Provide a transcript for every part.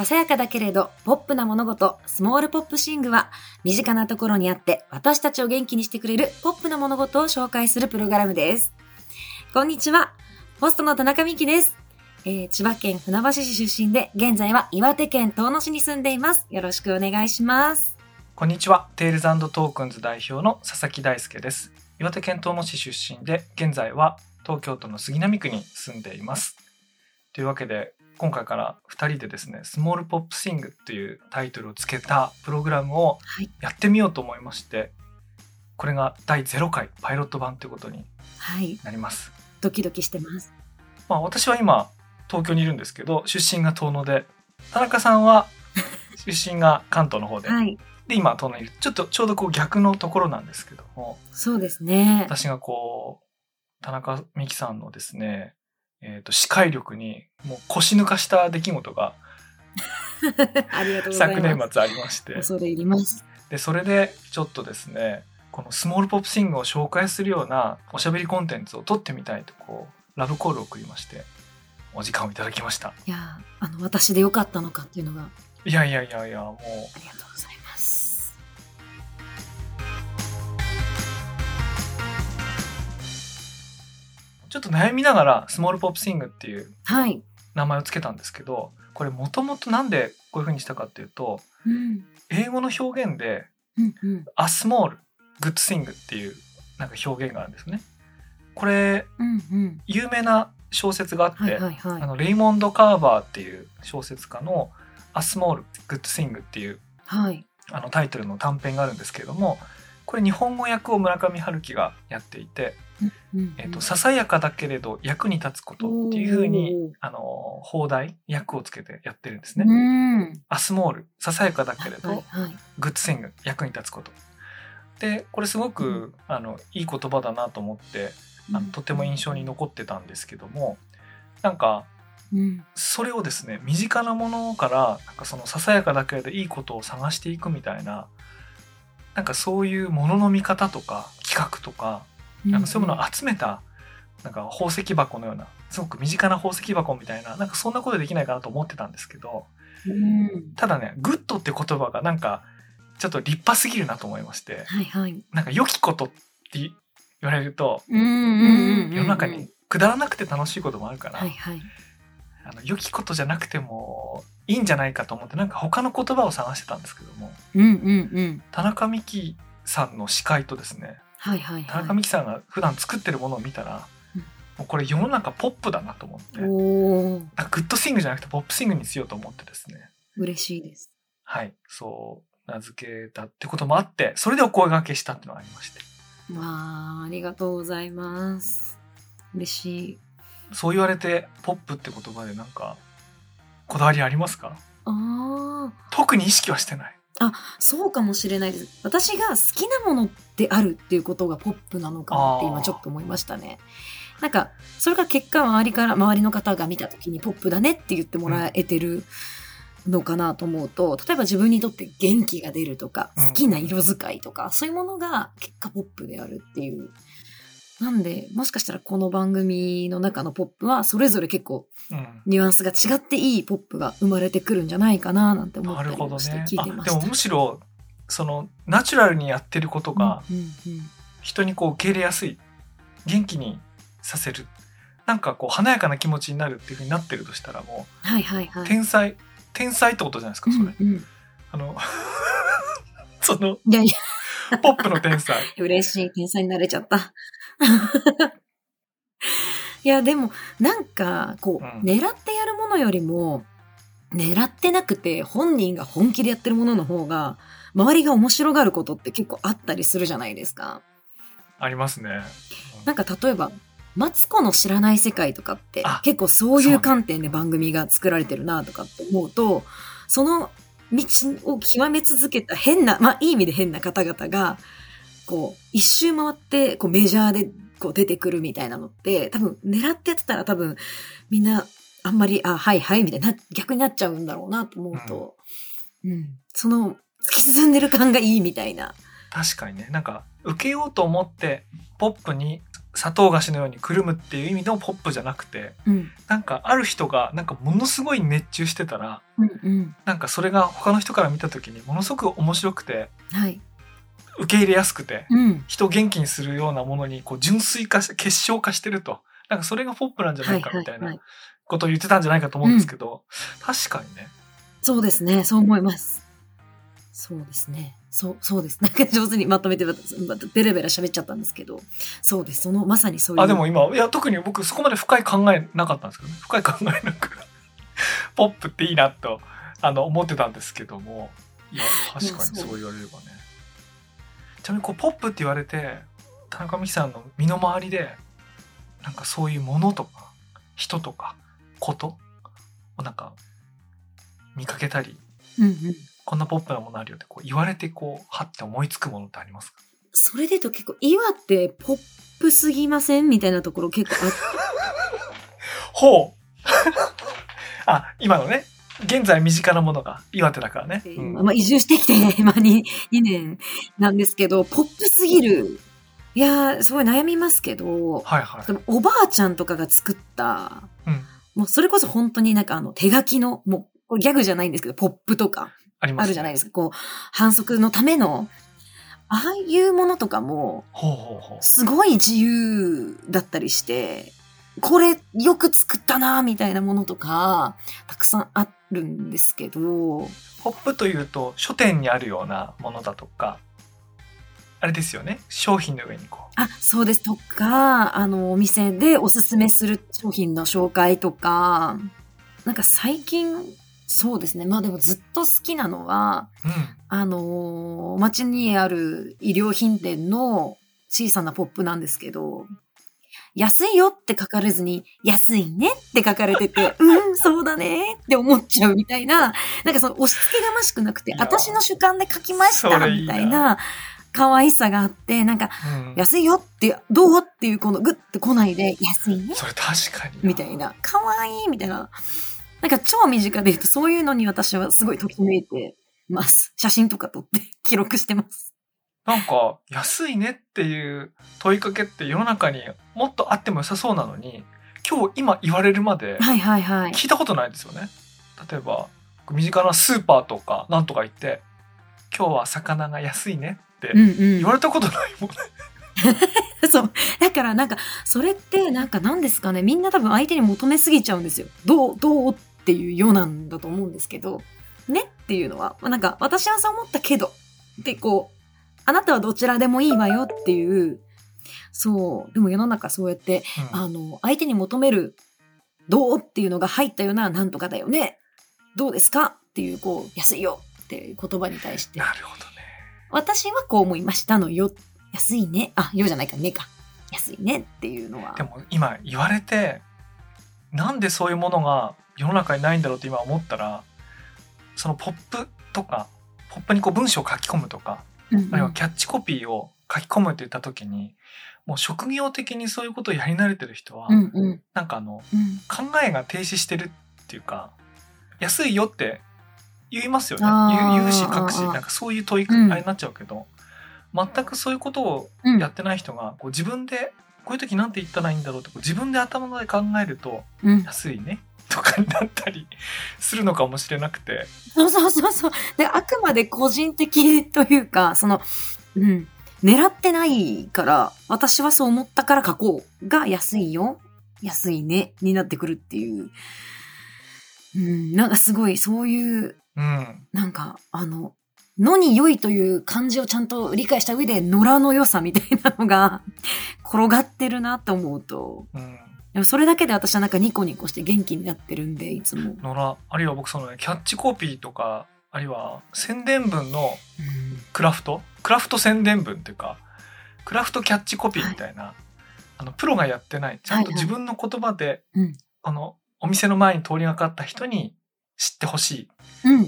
ささやかだけれどポップな物事、 Small Pop Thing は身近なところにあって私たちを元気にしてくれるポップな物事を紹介するプログラムです。こんにちは。ホストの田中美希です。えー千葉県船橋市出身で現在は岩手県遠野市に住んでいます。よろしくお願いします。こんにちは。 Tales Tokens 代表の佐々木大輔です。岩手県遠野市出身で、現在は東京都の杉並区に住んでいます。というわけで、今回から2人でですね、スモールポップシングっていうタイトルをつけたプログラムをはい。やってみようと思いまして、これが第0回パイロット版ということにはい。なります。ドキドキしてます。まあ私は今東京にいるんですけど、出身が遠野で、田中さんは 出身が関東の方で、はい。で今遠野にいる。ちょっとちょうどこう逆のところなんですけども、そうですね。私がこう田中美希さんのですね、えー、と視界力にもう腰抜かした出来事が。昨年末ありまして恐れ入ります。でそれでちょっとですねこのスモールポップシングを紹介するようなおしゃべりコンテンツを撮ってみたいとこうラブコールを送りましてお時間をいただきましたいやーあの、私でよかったのかっていうのが、いやいやいやいやもうありがとうございます。ちょっと悩みながらスモールポップシングっていうはい。名前をつけたんですけどこれもともとなんでこういう風にしたかっていうとうん。英語の表現でうんうん。a small good thing っていうなんか表現があるんですね。これうんうん。有名な小説があって、はいはいはい。あのレイモンド・カーバーっていう小説家の「A Small Good Thing」っていうはい。あのタイトルの短編があるんですけれどもこれ日本語訳を村上春樹がやっていてうんうん「えっとささやかだけれど役に立つこと」っていうふうにあの放題訳をつけてやってるんですうね。ん。アスモールささやかだけれど、はいはい。グッドシング役に立つこと。でこれすごく、あのいい言葉だなと思ってあのとても印象に残ってたんですけどもなんかうん。それをですね身近なものからなんかそのささやかだけれどいいことを探していくみたいななんかそういうものの見方とか企画とかなんかそういうものを集めたなんか宝石箱のようなすごく身近な宝石箱みたいななんかそんなことできないかなと思ってたんですけどうん。ただね Good って言葉がなんかちょっと立派すぎるなと思いましてはいはい。なんか良きことって言われると。世の中に。くだらなくて楽しいこともあるから、はいはい。あの良きことじゃなくてもいいんじゃないかと思ってなんか他の言葉を探してたんですけども。うんうんうん。田中美希さんの視界とですね。はいはい田中は美希さんが普段作ってるものを見たら、うん。もうこれ世の中ポップだなと思って。グッド Thing じゃなくて Pop Thing にしようと思ってですね。嬉しいです。はい。そう名付けたってこともあってそれでお声掛けしたっていうのがありまして。わあ、ありがとうございます。嬉しい。そう言われてポップって言葉でなんかこだわりありますか？ああ。特に意識はしてないそうかもしれないです。私が好きなものであるっていうことがポップなのかなって今ちょっと思いましたね。なんか、それが結果周りから、周りの方が見た時にポップだねって言ってもらえてるのかなと思うと、例えば自分にとって元気が出るとか、うん好きな色使いとか、そういうものが結果ポップであるっていう。なんで、もしかしたらこの番組の中のポップは、それぞれ結構うん。ニュアンスが違っていいポップが生まれてくるんじゃないかななんて思っなるほどたりもしてね。聞いてました。あでもむしろそのナチュラルにやってることが人にこう受け入れやすい元気にさせる。なんかこう華やかな気持ちになるっていうふうになってるとしたらもはいはいはうい。天才天才ってことじゃないですかそれ、うんうん。あの そのいやいや、ポップの天才嬉しい。天才になれちゃった。いや、でも、なんか、こう、うん狙ってやるものよりも、狙ってなくて本人が本気でやってるものの方が、周りが面白がることって結構あったりするじゃないですか。ありますね、なんか例えば、マツコの知らない世界とかってあ結構そういう観点で番組が作られてるなとかって思うと、その道を極め続けた変な、まあいい意味で変な方々が、こう、一周回って、こうメジャーでこう出てくるみたいなのって、多分狙ってやってたら多分みんなあんまり、あ、はいはいみたいな、逆になっちゃうんだろうなと思うと、うん、その突き進んでる感がいいみたいな。確かにね。なんか受けようと思ってポップに砂糖菓子のようにくるむっていう意味のポップじゃなくてうん。なんかある人がなんかものすごい熱中してたらうんうん。なんかそれが他の人から見た時にものすごく面白くてはい。受け入れやすくてうん。人を元気にするようなものにこう純粋化して結晶化してるとなんかそれがポップなんじゃないかみたいなはいはいはいことを言ってたんじゃないかと思うんですけど、確かにねそうですね。そう思います。そうですね。そう、そうです。なんか上手にまとめて、ベラベラ喋っちゃったんですけど、そうです。その、まさにそういう。あでも今いや特に僕そこまで深い考えなかったんですけどね深い考えなく ポップっていいなとあの思ってたんですけどもいや確かにそう言われればねちなみにこうポップって言われて田中美樹さんの身の回りでなんかそういうものとか人とかことをなんか見かけたりうんうん。こんなポップなものあるよってこう言われてこうはって思いつくものってありますか？それでと結構、岩ってポップすぎません？みたいなところ結構あっほう。あ今のね。現在身近なものが岩手だからね、て、うん。まあ移住してきて、まあ 2, 2年なんですけど、ポップすぎる。いやー、すごい悩みますけど、はいはい。でもおばあちゃんとかが作った、うん。もうそれこそ本当になんかあの手書きの、もうギャグじゃないんですけど、ポップとかあります、あるじゃないですか。こう、反則のための、ああいうものとかも、すごい自由だったりして、これよく作ったなみたいなものとか、たくさんあるんですけど、ポップというと書店にあるようなものだとかあれですよね。商品の上にこあ、そうです。とか、あの、お店でおすすめする商品の紹介とか、なんか最近、そうですね。まあでもずっと好きなのは、う、うん、あのー街にある衣料品店の小さなポップなんですけど、安いよって書かれずに、安いねって書かれてて、うん、そうだねって思っちゃうみたいな、なんかその押し付けがましくなくて私の主観で書きましたみたいな可愛さがあって、なんか、うん、安いよって、どうっていうこのグッて来ないで、安いね。それ確かにみたいな、可愛いみたいな。なんか超身近で言うとそういうのに私はすごいときめいてます。写真とか撮って記録してます。なんか安いねっていう問いかけって世の中にもっとあっても良さそうなのに今日今言われるまで。聞いたことないですよね。例えば身近なスーパーとかなんとか行って今日は魚が安いねってうんうん言。われたことないもんね。そう。だからなんか、それってなんか何ですかね、みんな多分相手に求めすぎちゃうんですよ。どう、どうっていうようなんだと思うんですけど、ねっていうのは、まあ、なんか私はそう思ったけど、でこう、あなたはどちらでもいいわよっていう、そう、でも世の中そうやって、うんあの、相手に求める、どうっていうのが入ったような、なんとかだよね。どうですかっていう、こう、安いよっていう言葉に対して、なるほどね。私はこう思いましたのよ。安いね。あ、よじゃないか、ねか。安いねっていうのは。でも今言われてなんでそういうものが世の中にないんだろうって今思ったらそのポップとかポップにこう文章を書き込むとか、うんうん。あるいはキャッチコピーを書き込むって言った時にもう職業的にそういうことをやり慣れてる人は、うんうん。なんかあのうん。考えが停止してるっていうか安いよって言いますよね。言うし書くしなんかそういう問いあうん。れになっちゃうけど、全くそういうことをうん。やってない人がこう自分でこういう時なんて言ったらいいんだろうとこう自分で頭で考えるとうん。安いねとかになったりするのかもしれなくてそうそうそうそう。で、あくまで個人的というか、その、うん。狙ってないから、私はそう思ったから書こうが安いよ。安いね。になってくるっていう。うん。なんかすごい、そういう、うんなんか、あの、のに良いという漢字をちゃんと理解した上で、野良の良さみたいなのが 転がってるなと思うと、うんでもそれだけで私はなんかニコニコして元気になってるんで、いつも。野良あるいは僕そのねキャッチコピーとかあるいは宣伝文のクラフト？クラフト宣伝文っていうかクラフトキャッチコピーみたいな、あのプロがやってないちゃんとはいはい自分の言葉で、うん。あのお店の前に通りがかった人に知ってほしい。っうん。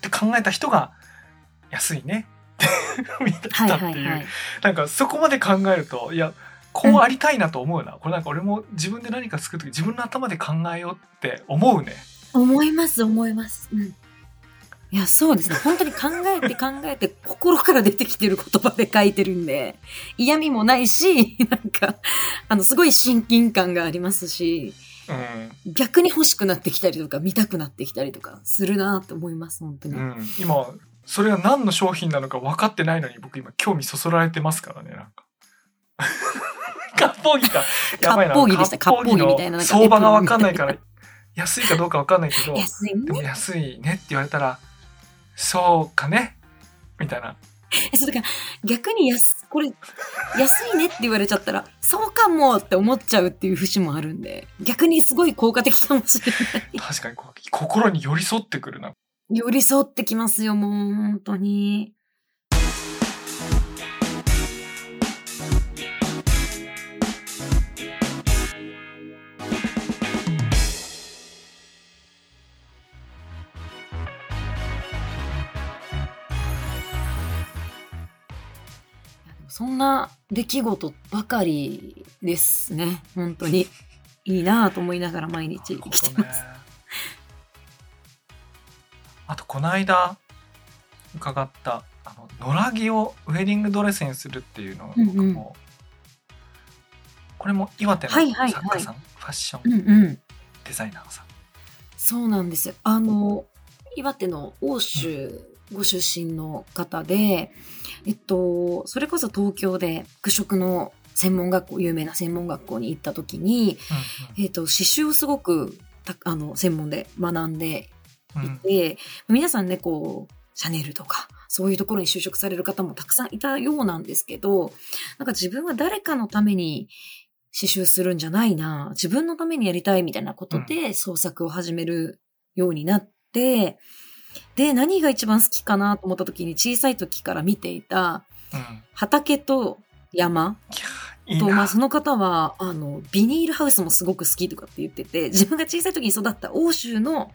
て考えた人が安いね。って見たっていう、はいはい。なんかそこまで考えるといやこうありたいなと思うな、これなんか俺も自分で何か作る時自分の頭で考えようって思うね。思います、思います。うん。いいや、そうですね。本当に考えて 考えて、心から出てきてる言葉で書いてるんで、嫌味もないし、なんか、あの、すごい親近感がありますし、うん逆に欲しくなってきたりとか、見たくなってきたりとか、するなと思います、本当に。うん、今それが何の商品なのか分かってないのに僕今興味そそられてますからねなんか割烹着か割烹着でした割烹着みたいな相場が分かんないから安いかどうか分かんないけど安いでもね。安いねって言われたらそうかねみたいなえそうか、逆に安、これ、安いねって言われちゃったら、そうかもって思っちゃうっていう節もあるんで、逆にすごい効果的かもしれない。確かに心に寄り添ってくるな寄り添ってきますよ、もう、本当に。そんな出来事ばかりですね。本当に。いいなぁと思いながら毎日生きてます。あとこの間伺ったあの野良着をウェディングドレスにするっていうのを僕も、うんうんこれも岩手のはいはいはい作家さん、ファッションうんうん。デザイナーさん、そうなんですよ。あの、岩手の欧州ご出身の方で、えっと、それこそ東京で服飾の専門学校、有名な専門学校に行った時に、えっと、刺繍をすごくた、あの、専門で学んでうんうん。いて、皆さんね、こう、シャネルとか、そういうところに就職される方もたくさんいたようなんですけど、なんか自分は誰かのために刺繍するんじゃないな、自分のためにやりたいみたいなことで創作を始めるようになって、で、何が一番好きかなと思った時に小さい時から見ていたうん。畑と山。いいと、まあなその方は、あの、ビニールハウスもすごく好きとかって言ってて、自分が小さい時に育った欧州の、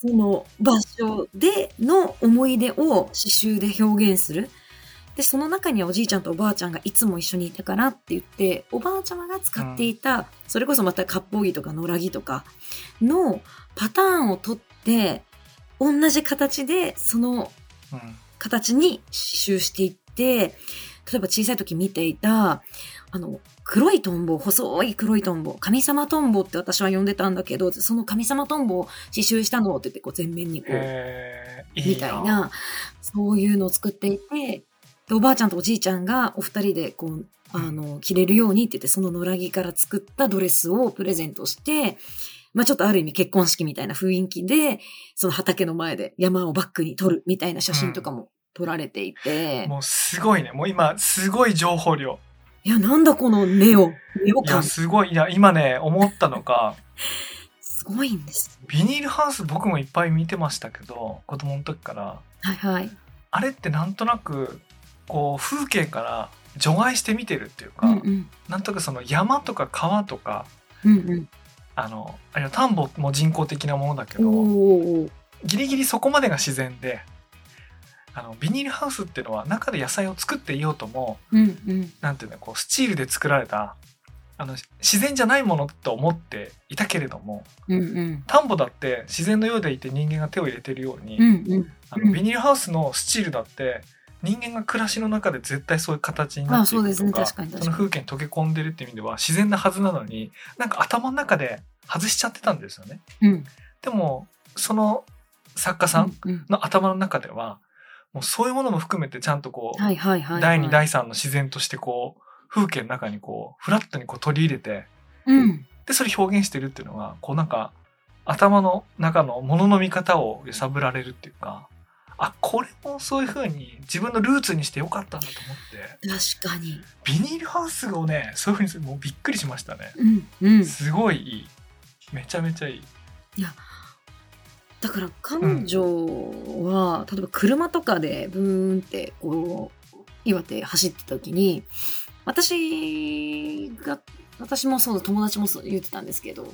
その場所での思い出を刺繍で表現する。で、その中にはおじいちゃんとおばあちゃんがいつも一緒にいたからって言って、おばあちゃまが使っていた、それこそまた割烹着とか野良着とかのパターンを取って、同じ形でそのうん。形に刺繍していって、例えば小さい時見ていた、あの、黒いトンボ、細い黒いトンボ、神様トンボって私は呼んでたんだけど、その神様トンボを刺繍したのって言って、こう全面にこう、みたいな、そういうのを作っていて、でおばあちゃんとおじいちゃんがお二人でこう、あの、着れるようにって言って、その野良着から作ったドレスをプレゼントして、まあちょっとある意味結婚式みたいな雰囲気で、その畑の前で山をバックに撮るみたいな写真とかも撮られていて、もうすごいねもう今すごい情報量いや、なんだこのネオ、ネオいや感、すごいいや今ね思ったのが すごいんです。ビニールハウス僕もいっぱい見てましたけど子供の時からはいはい。あれってなんとなくこう風景から除外して見てるっていうか、うんうん。なんとなくその山とか川とかうんうん。あのあるいは田んぼも人工的なものだけおどーギリギリそこまでが自然であのビニールハウスっていうのは中で野菜を作っていようともうんうん。なんていうのこうスチールで作られたあの自然じゃないものと思っていたけれどもうんうん。田んぼだって自然のようでいて人間が手を入れてるように、うんうん。うんあのビニールハウスのスチールだって人間が暮らしの中で絶対そういう形になっていくとか確かに確かにその風景に溶け込んでるっていう意味では自然なはずなのになんか頭の中で外しちゃってたんですよね。うん。でもその作家さんうん。の頭の中ではもうそういうものも含めてちゃんとこう。第2第3の自然としてこう風景の中にこうフラットにこう取り入れてうん。でそれ表現してるっていうのがこうなんか頭の中のものの見方を揺さぶられるっていうかあこれもそういう風に自分のルーツにしてよかったんだと思って。確かに。ビニールハウスをねそういう風にするもうびっくりしましたね。うんうん。すごいいい。めちゃめちゃいい。だから彼女は、例えば車とかでブーンってこう、岩手走ってた時に、私が、私もそうだ、友達もそう言ってたんですけど、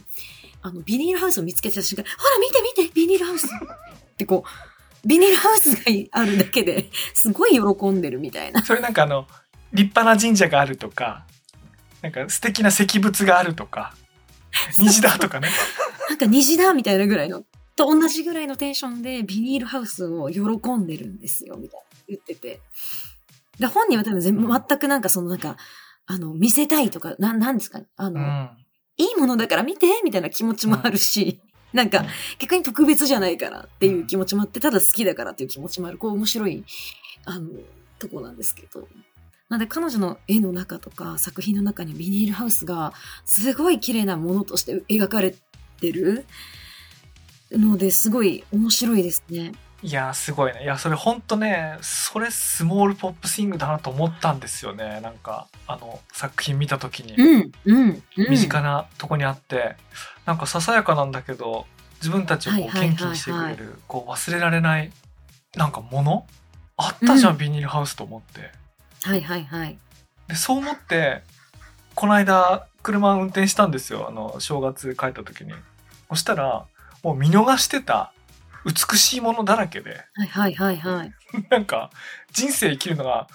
あの、ビニールハウスを見つけた瞬間、ほら見て見てビニールハウスってこう、ビニールハウスがあるだけですごい喜んでるみたいな。それなんかあの立派な神社があるとかなんか素敵な石仏があるとか虹だとかねなんか虹だみたいなぐらいのと同じぐらいのテンションでビニールハウスを喜んでるんですよ、みたいな言ってて。で、本人は多分全全くなんかそのなんか、あの、見せたいとか、な、なんですかあの、うん。いいものだから見てみたいな気持ちもあるし、なんか、逆に特別じゃないからっていう気持ちもあって、ただ好きだからっていう気持ちもある、こう面白い、あの、とこなんですけど。なんで彼女の絵の中とか作品の中にビニールハウスがすごい綺麗なものとして描かれてるのですごい面白いですね。いやーすごいね。いやそれほんとねそれスモールポップスイングだなと思ったんですよね。なんかあの作品見た時に。うん、うん、うん。身近なとこにあって、なんかささやかなんだけど自分たちをこう元気にしてくれるこう忘れられないなんかもの？あったじゃん、うん。ビニールハウスと思って。はいはいはい。でそう思ってこの間車運転したんですよ。あの正月帰った時に。そしたらもう見逃してた美しいものだらけではいはいはいはい。なんか人生生きるのが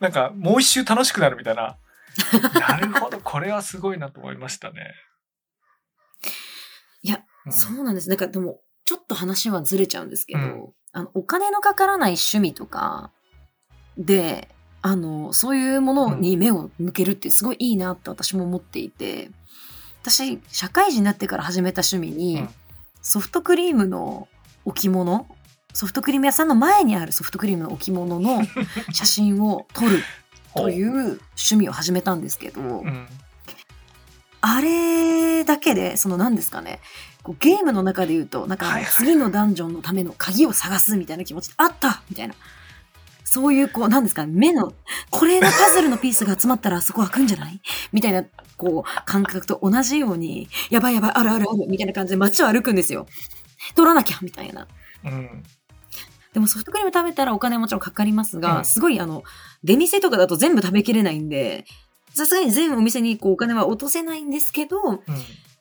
なんかもう一周楽しくなるみたいななるほどこれはすごいなと思いましたね。いや、うんそうなんです。なんかでも、ちょっと話はずれちゃうんですけど、うんあの、お金のかからない趣味とかで、あの、そういうものに目を向けるってすごいいいなって私も思っていて、私、社会人になってから始めた趣味に、うんソフトクリームの置物、ソフトクリーム屋さんの前にあるソフトクリームの置物の 写真を撮るという趣味を始めたんですけど、うん。あれだけで、その何ですかね、ゲームの中で言うと、なんか次のダンジョンのための鍵を探すみたいな気持ちで、あったみたいな。そういう、こう、なんですかね、目の、これのパズルのピースが集まったらあそこ開くんじゃない？みたいな、こう、感覚と同じように、やばいやばい、あるあるある、みたいな感じで街を歩くんですよ。取らなきゃみたいな。うんでもソフトクリーム食べたらお金はもちろんかかりますが、うんすごいあの、出店とかだと全部食べきれないんで、さすがに全お店にこうお金は落とせないんですけど、うん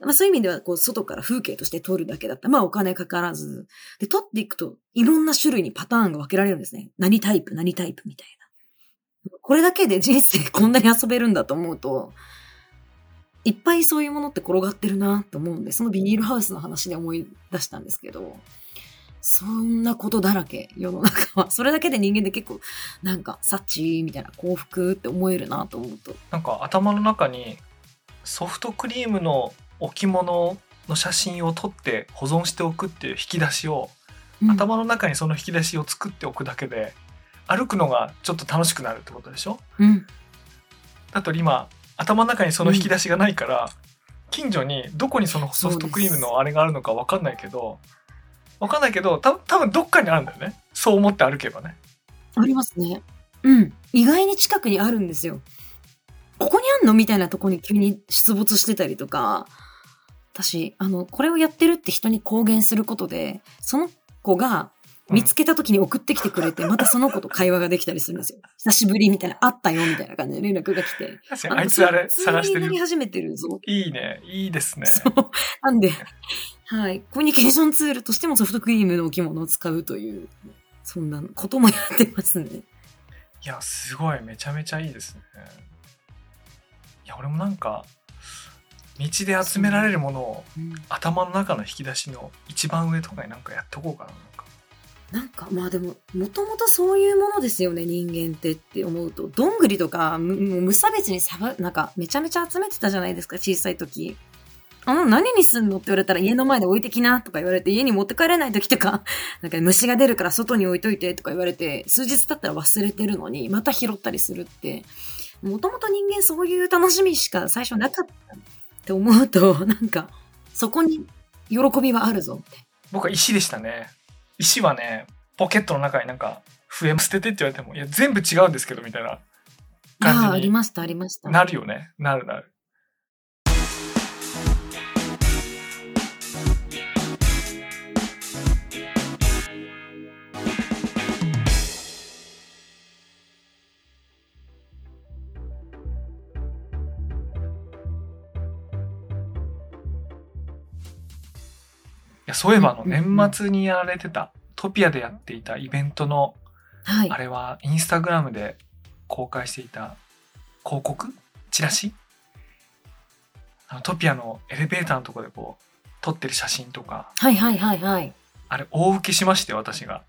まあそういう意味ではこう外から風景として撮るだけだったら、まあお金かからず、で、撮っていくといろんな種類にパターンが分けられるんですね。何タイプ、何タイプみたいな。これだけで人生こんなに遊べるんだと思うと、いっぱいそういうものって転がってるなと思うんで、そのビニールハウスの話で思い出したんですけど、そんなことだらけ、世の中は。それだけで人間で結構、なんか、サッチーみたいな幸福って思えるなと思うと。なんか頭の中にソフトクリームの置物の写真を撮って保存しておくっていう引き出しを、うん頭の中にその引き出しを作っておくだけで歩くのがちょっと楽しくなるってことでしょ？うん。だと今頭の中にその引き出しがないから、近所にどこにそのソフトクリームのあれがあるのか分かんないけど分かんないけどた多分どっかにあるんだよねそう思って歩けばねありますね。うん。意外に近くにあるんですよ。ここにあんのみたいなとこに急に出没してたりとか、私、あの、これをやってるって人に公言することで、その子が見つけた時に送ってきてくれて、またその子と会話ができたりするんですよ。久しぶりみたいな、あったよみたいな感じで連絡が来て。確かにあいつあれ探してるり始めてるぞ。いいねいいですねそう。なんで、はい。コミュニケーションツールとしてもソフトクリームの置物を使うという、そんなこともやってますね。いやすごいめちゃめちゃいいですねいや俺もなんか道で集められるものをうん頭の中の引き出しの一番上とかになんかやっておこうかななんか、まあでも、もともとそういうものですよね、人間ってって思うと。どんぐりとか、無差別にさば、なんか、めちゃめちゃ集めてたじゃないですか、小さい時。あの、何にすんのって言われたら家の前で置いてきなとか言われて、家に持って帰れない時とか、なんか虫が出るから外に置いといてとか言われて、数日経ったら忘れてるのに、また拾ったりするって、もともと人間そういう楽しみしか最初なかったって思うと、なんか、そこに喜びはあるぞって。僕は石でしたね石はねポケットの中になんか笛捨ててって言われてもいや全部違うんですけどみたいなああ、あ感じにりました、ありました。なるよねなるなるやそういえばあの年末にやられてたトピアでやっていたイベントのはいあ。れはインスタグラムで公開していた広告？チラシ？あのトピアのエレベーターのところでこう撮ってる写真とかはいはいはいはい。あれ大受けしまして私が。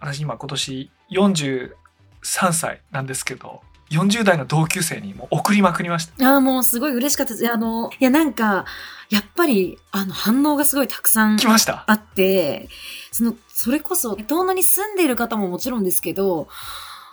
私今今年43歳なんですけど、40代の同級生にも送りまくりました。ああ、もうすごい嬉しかったです。あの、いやなんか、やっぱり、あの、反応がすごいたくさん来ました。あって、その、それこそ、遠野に住んでいる方ももちろんですけど、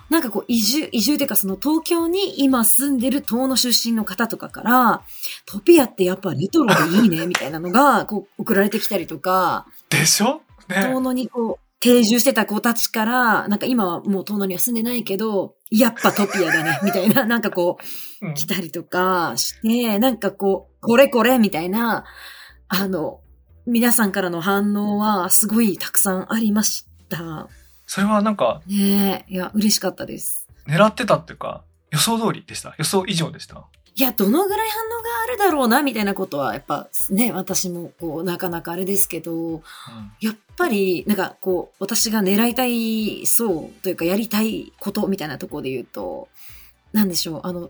なんかこう、移住、移住っていうかその東京に今住んでる遠野出身の方とかから、トピアってやっぱレトロでいいね、みたいなのが、こう、送られてきたりとか、でしょ？ね。遠野にこう、定住してた子たちから、なんか今はもう遠野には住んでないけど、やっぱトピアだね、みたいな、なんかこう、うん来たりとかして、なんかこう、これこれみたいな、あの、皆さんからの反応はすごいたくさんありました。それはなんかねえ、いや、嬉しかったです。狙ってたっていうか、予想通りでした。予想以上でした。いや、どのぐらい反応があるだろうな、みたいなことは、やっぱね、私もこう、なかなかあれですけど、うんやっぱり、なんかこう、私が狙いたいそうというか、やりたいことみたいなところで言うと、なんでしょう、あの、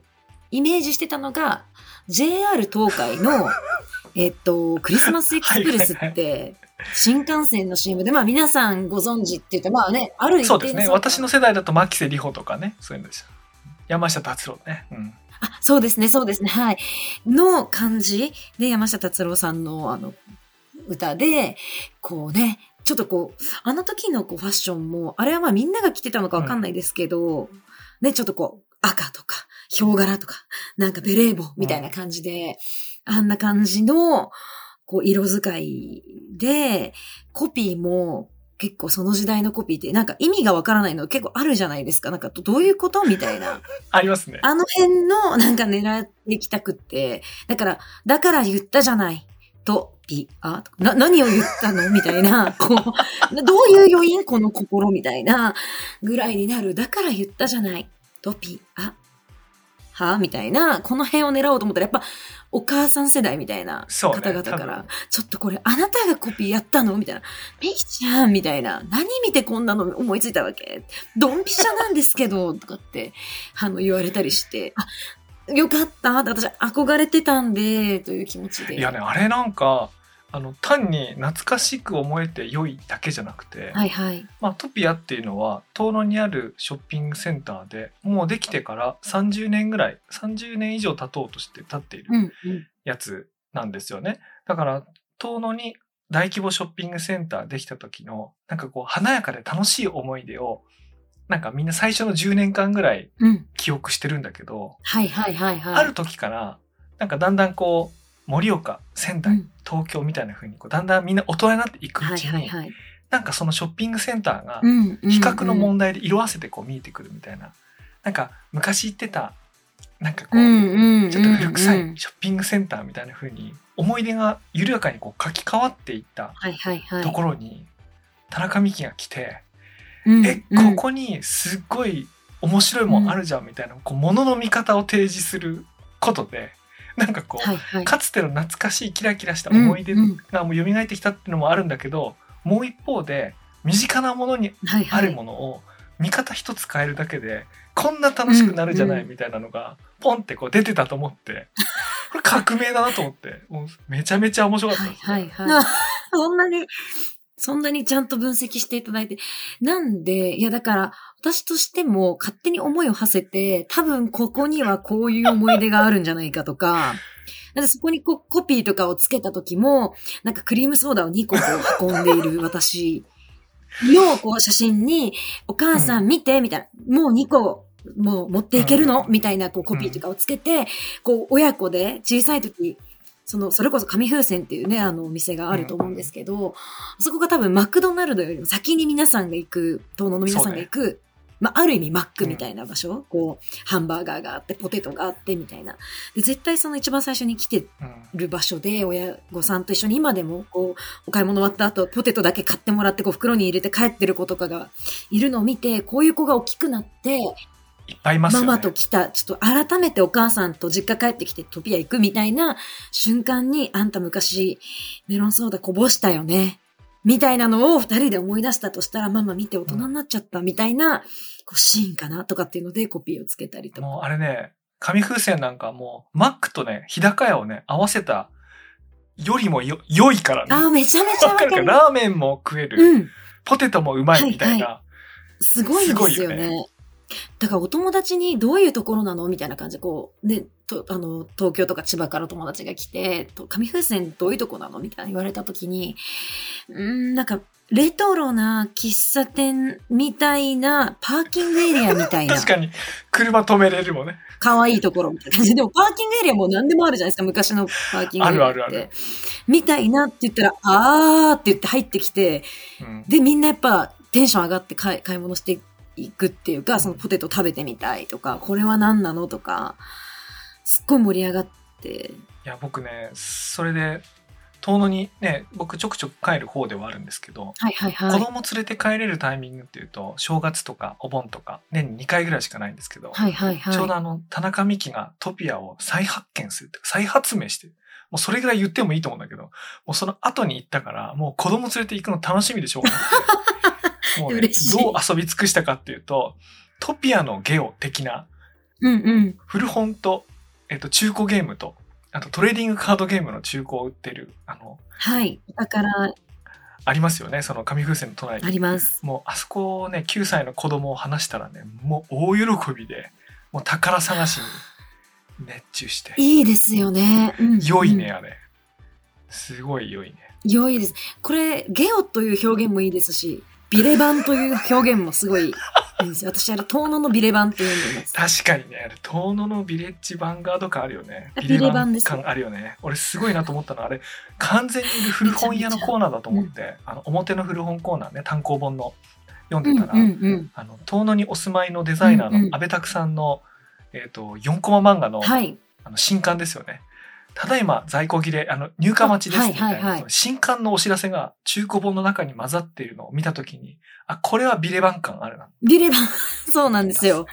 イメージしてたのが、JR 東海の、えっと、クリスマスエクスプレスって、新幹線の CM で、まあ皆さんご存知って言って、まあね、ある一定そうですね。層私の世代だと牧瀬里穂とかね、そういうのでした。山下達郎ね。うん。あ、そうですね、そうですね、はい。の感じで、山下達郎さんのあの、歌で、こうね、ちょっとこう、あの時のこうファッションも、あれはまあみんなが着てたのかわかんないですけど、ね、ちょっとこう、赤とか、ヒョウ柄とか、なんかベレー帽みたいな感じで、あんな感じの、こう、色使いで、コピーも、結構その時代のコピーって、なんか意味がわからないの結構あるじゃないですか。なんかどういうことみたいな。ありますね。あの辺のなんか狙っていきたくって、だから、だから言ったじゃない。と、ピアな、何を言ったのみたいな、こう、どういう余韻この心みたいなぐらいになる。だから言ったじゃない。と、ピア。はみたいな、この辺を狙おうと思ったら、やっぱ、お母さん世代みたいな方々から、ちょっとこれ、あなたがコピーやったのみたいな。ピーちゃんみたいな。何見てこんなの思いついたわけ？ドンピシャなんですけど、とかって、あの、言われたりして、あ、よかった。私、憧れてたんで、という気持ちで。いやね、あれなんか、あの、単に懐かしく思えて良いだけじゃなくて、はいはい。まあ、トピアっていうのは、遠野にあるショッピングセンターで、もうできてから30年ぐらい、30年以上経とうとして経っているうん、うん。やつなんですよね。だから、遠野に大規模ショッピングセンターできた時の、なんかこう、華やかで楽しい思い出を、なんかみんな最初の10年間ぐらいうん。記憶してるんだけど、はいはいはいはい。ある時から、なんかだんだんこう、盛岡、仙台、うん東京みたいな風にこう、だんだんみんな大人になっていくはいうちに、はいはい。なんかそのショッピングセンターがう、んうん比較の問題で色あせてこう見えてくるみたいな。なんか昔行ってた、なんかこう、うんうん。ちょっと古臭うんいショッピングセンターみたいな風に思い出が緩やかにこう書き換わっていったはいはいはい。ところに田中美希が来て、うんえ、うんここにすっごい面白いもんあるじゃんみたいな、こう物の見方を提示することで、なんかこう、はいはい。かつての懐かしいキラキラした思い出うんうんがもう蘇ってきたっていうのもあるんだけど、もう一方で身近なものにあはいはい。るものを見方一つ変えるだけでこんな楽しくなるじゃないうんみたいなのがポンってこう出てたと思ってこれ革命だなと思ってもうめちゃめちゃ面白かったはいですね、はいはい。そんなに、そんなにちゃんと分析していただいて。なんで、いやだから、私としても勝手に思いを馳せて、多分ここにはこういう思い出があるんじゃないかとか、なんでそこにコピーとかをつけた時も、なんかクリームソーダを2個こう運んでいる 私のこう写真に、お母さん見て、みたいな、もう2個、もう持っていけるの、みたいなこうコピーとかをつけて、こう親子で小さい時、その、それこそ紙風船っていうね、あのお店があると思うんですけど、そこが多分マクドナルドよりも先に皆さんが行く、東野の皆さんが行く、まあ、ある意味マックみたいな場所、こう、ハンバーガーがあって、ポテトがあって、みたいな。で、絶対その一番最初に来てうんる場所で、親御さんと一緒に今でも、こう、お買い物終わった後、ポテトだけ買ってもらって、こう、袋に入れて帰ってる子とかがいるのを見て、こういう子が大きくなって、いっぱいいますよねママと来た、ちょっと改めてお母さんと実家帰ってきてトピア行くみたいな瞬間に、あんた昔メロンソーダこぼしたよね。みたいなのを二人で思い出したとしたら、ママ見て大人になっちゃったみたいな、こうシーンかなとかっていうのでコピーをつけたりとか。もうあれね紙風船なんかもうマックとね日高屋をね合わせたよりもよ良いからね。ああ、めちゃめちゃわかるかる。ラーメンも食える、うん。ポテトもうまいみたいな。はすごいですよすごいよね。だからお友達にどういうところなのみたいな感じで、こう、ね、と、あの、東京とか千葉から友達が来て、と紙風船どういうとこなのみたいな言われた時に、うーん、なんか、レトロな喫茶店みたいな、パーキングエリアみたいな、確かに、車止めれるもんね。可愛いところみたいな感じで。でもパーキングエリアも何でもあるじゃないですか、昔のパーキングエリアって。あるあるあるみたいなって言ったら、あーって言って入ってきて、うん。で、みんなやっぱテンション上がって買い買い物していくっていうか、そのポテト食べてみたいとか、これは何なのとか、すっごい盛り上がって、いや、僕ね、それで、遠野にね、僕ちょくちょく帰る方ではあるんですけど、はいはいはい。子供連れて帰れるタイミングっていうと、正月とかお盆とか、年に2回ぐらいしかないんですけど、はいはいはい。ちょうどあの、田中美希がトピアを再発見するって再発明してる。もうそれぐらい言ってもいいと思うんだけど、もうその後に行ったから、もう子供連れて行くの楽しみでしょうがなくて もうね、どう遊び尽くしたかっていうと、トピアのゲオ的なうんうん。古本と、えっと、中古ゲームと、あとトレーディングカードゲームの中古を売ってる、あの、はい。だから、ありますよね、その紙風船の隣あに。ります。もうあそこをね、9歳の子供を話したらね、もう大喜びで、もう宝探しに熱中して。いいですよね。うん良いね、うんあれ。すごい良いね。良いです。これ、ゲオという表現もいいですし、ビレ版という表現もすごいいいですよ。私、あれ、遠野のビレ版って呼んでます。確かにね、あれ、遠野のビレッジヴァンガード感あるよね。あビレバンです感あるよね。俺すごいなと思ったのは、あれ、完全に古本屋のコーナーだと思って、あの、表の古本コーナーね、単行本の読んでたら、うんうんうん。あの、遠野にお住まいのデザイナーうんうんの安倍拓さんの、えっ、と、4コマ漫画の、はい。あの新刊ですよね。ただいま在庫切れ、あの、入荷待ちですみたいな、はいはいはい新刊のお知らせが中古本の中に混ざっているのを見たときに、あ、これはビレ版感あるな。ビレ版、そうなんですよ。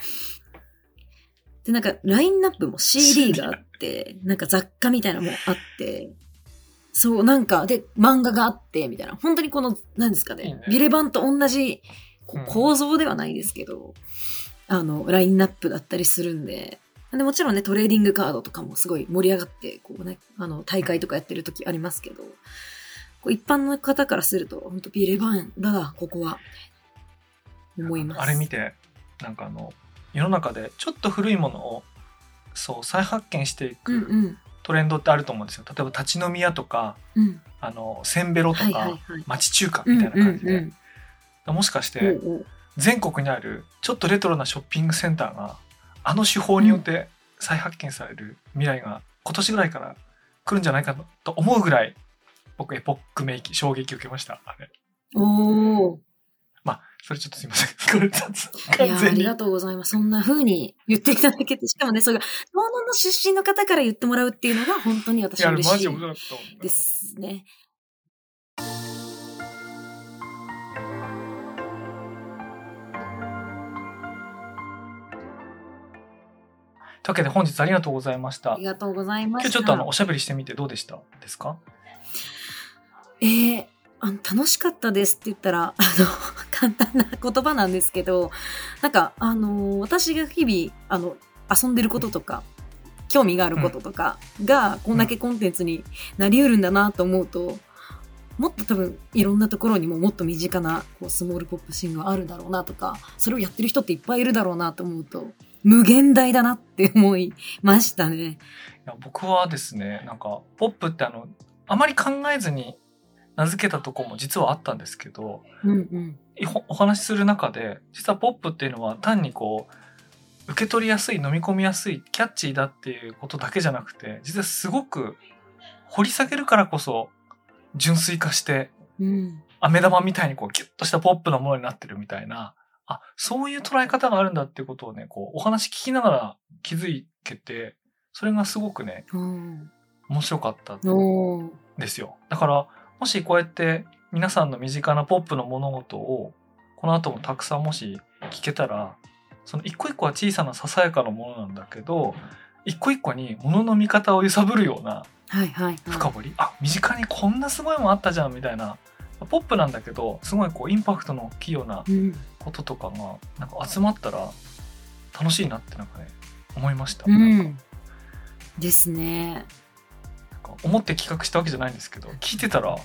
で、なんか、ラインナップも CD があって、なんか雑貨みたいなのもあって、そう、なんか、で、漫画があって、みたいな。本当にこの、何ですかね、いいねビレ版と同じ構造ではないですけど、あの、ラインナップだったりするんで、でもちろんね、トレーディングカードとかもすごい盛り上がって、こうね、あの、大会とかやってる時ありますけど、こう一般の方からすると、本当ビレ版だな、ここは。思います。あれ見て、なんかあの、世の中でちょっと古いものを、そう、再発見していうんくうん。トレンドってあると思うんですよ。例えば立ち飲み屋とか、うん。あの、せんべろとか、はいはいはい。町中華うんみたいな感じで、うんもしかして、うんおうおう全国にあるちょっとレトロなショッピングセンターがあの手法によって再発見される未来が今年ぐらいから来るんじゃないかと思うぐらい僕エポックメイキ衝撃を受けました。あれ。おー。まあそれちょっとすいません。これ完いや、ありがとうございます。そんな風に言っていただけて、しかもね、それが、東野の出身の方から言ってもらうっていうのが、本当に私は嬉しいですね。というわけで本日ありがとうございましたありがとうございました。今日ちょっとあのおしゃべりしてみてどうでした？ですかえーあの楽しかったですって言ったら、あの、簡単な言葉なんですけど、なんか、あの、私が日々、あの、遊んでることとか、興味があることとかが、こんだけコンテンツになりうるんだなと思うと、もっと多分、いろんなところにももっと身近な、こう、スモールポップシーンがあるだろうなとか、それをやってる人っていっぱいいるだろうなと思うと、無限大だなって思いましたね。いや僕はですねなんかポップってあのあまり考えずに名付けたとこも実はあったんですけどうんうん。いほお話しする中で実はポップっていうのは単にこう受け取りやすい飲み込みやすいキャッチーだっていうことだけじゃなくて実はすごく掘り下げるからこそ純粋化してうん。飴玉みたいにこうギュッとしたポップなものになってるみたいなあそういう捉え方があるんだっていうことをねこうお話聞きながら気づけてそれがすごくねうん。面白かったおーですよ。だから、もしこうやって皆さんの身近なポップの物事を、この後もたくさんもし聞けたら、その一個一個は小さなささやかなものなんだけど、一個一個に物の見方を揺さぶるようなはいはい、はい。深掘り、あ、身近にこんなすごいもんあったじゃんみたいな、ポップなんだけど、すごいこうインパクトの大きいようなうん。こととかが、なんか集まったら楽しいなってなんかね、思いました。うなん。ですね。なんか思って企画したわけじゃないんですけど聞いてたら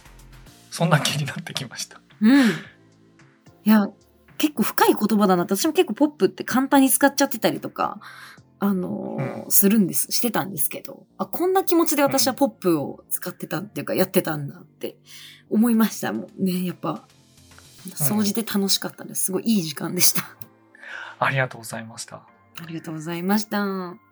そんな気になってきました。うん。いや、結構深い言葉だなって、私も結構ポップって簡単に使っちゃってたりとか、あのーうするんです、してたんですけど、あ、こんな気持ちで私はポップを使ってたっていうか、やってたんだって思いました。もうね、やっぱ、総じて楽しかったです。すごいいい時間でした。ありがとうございました。ありがとうございました。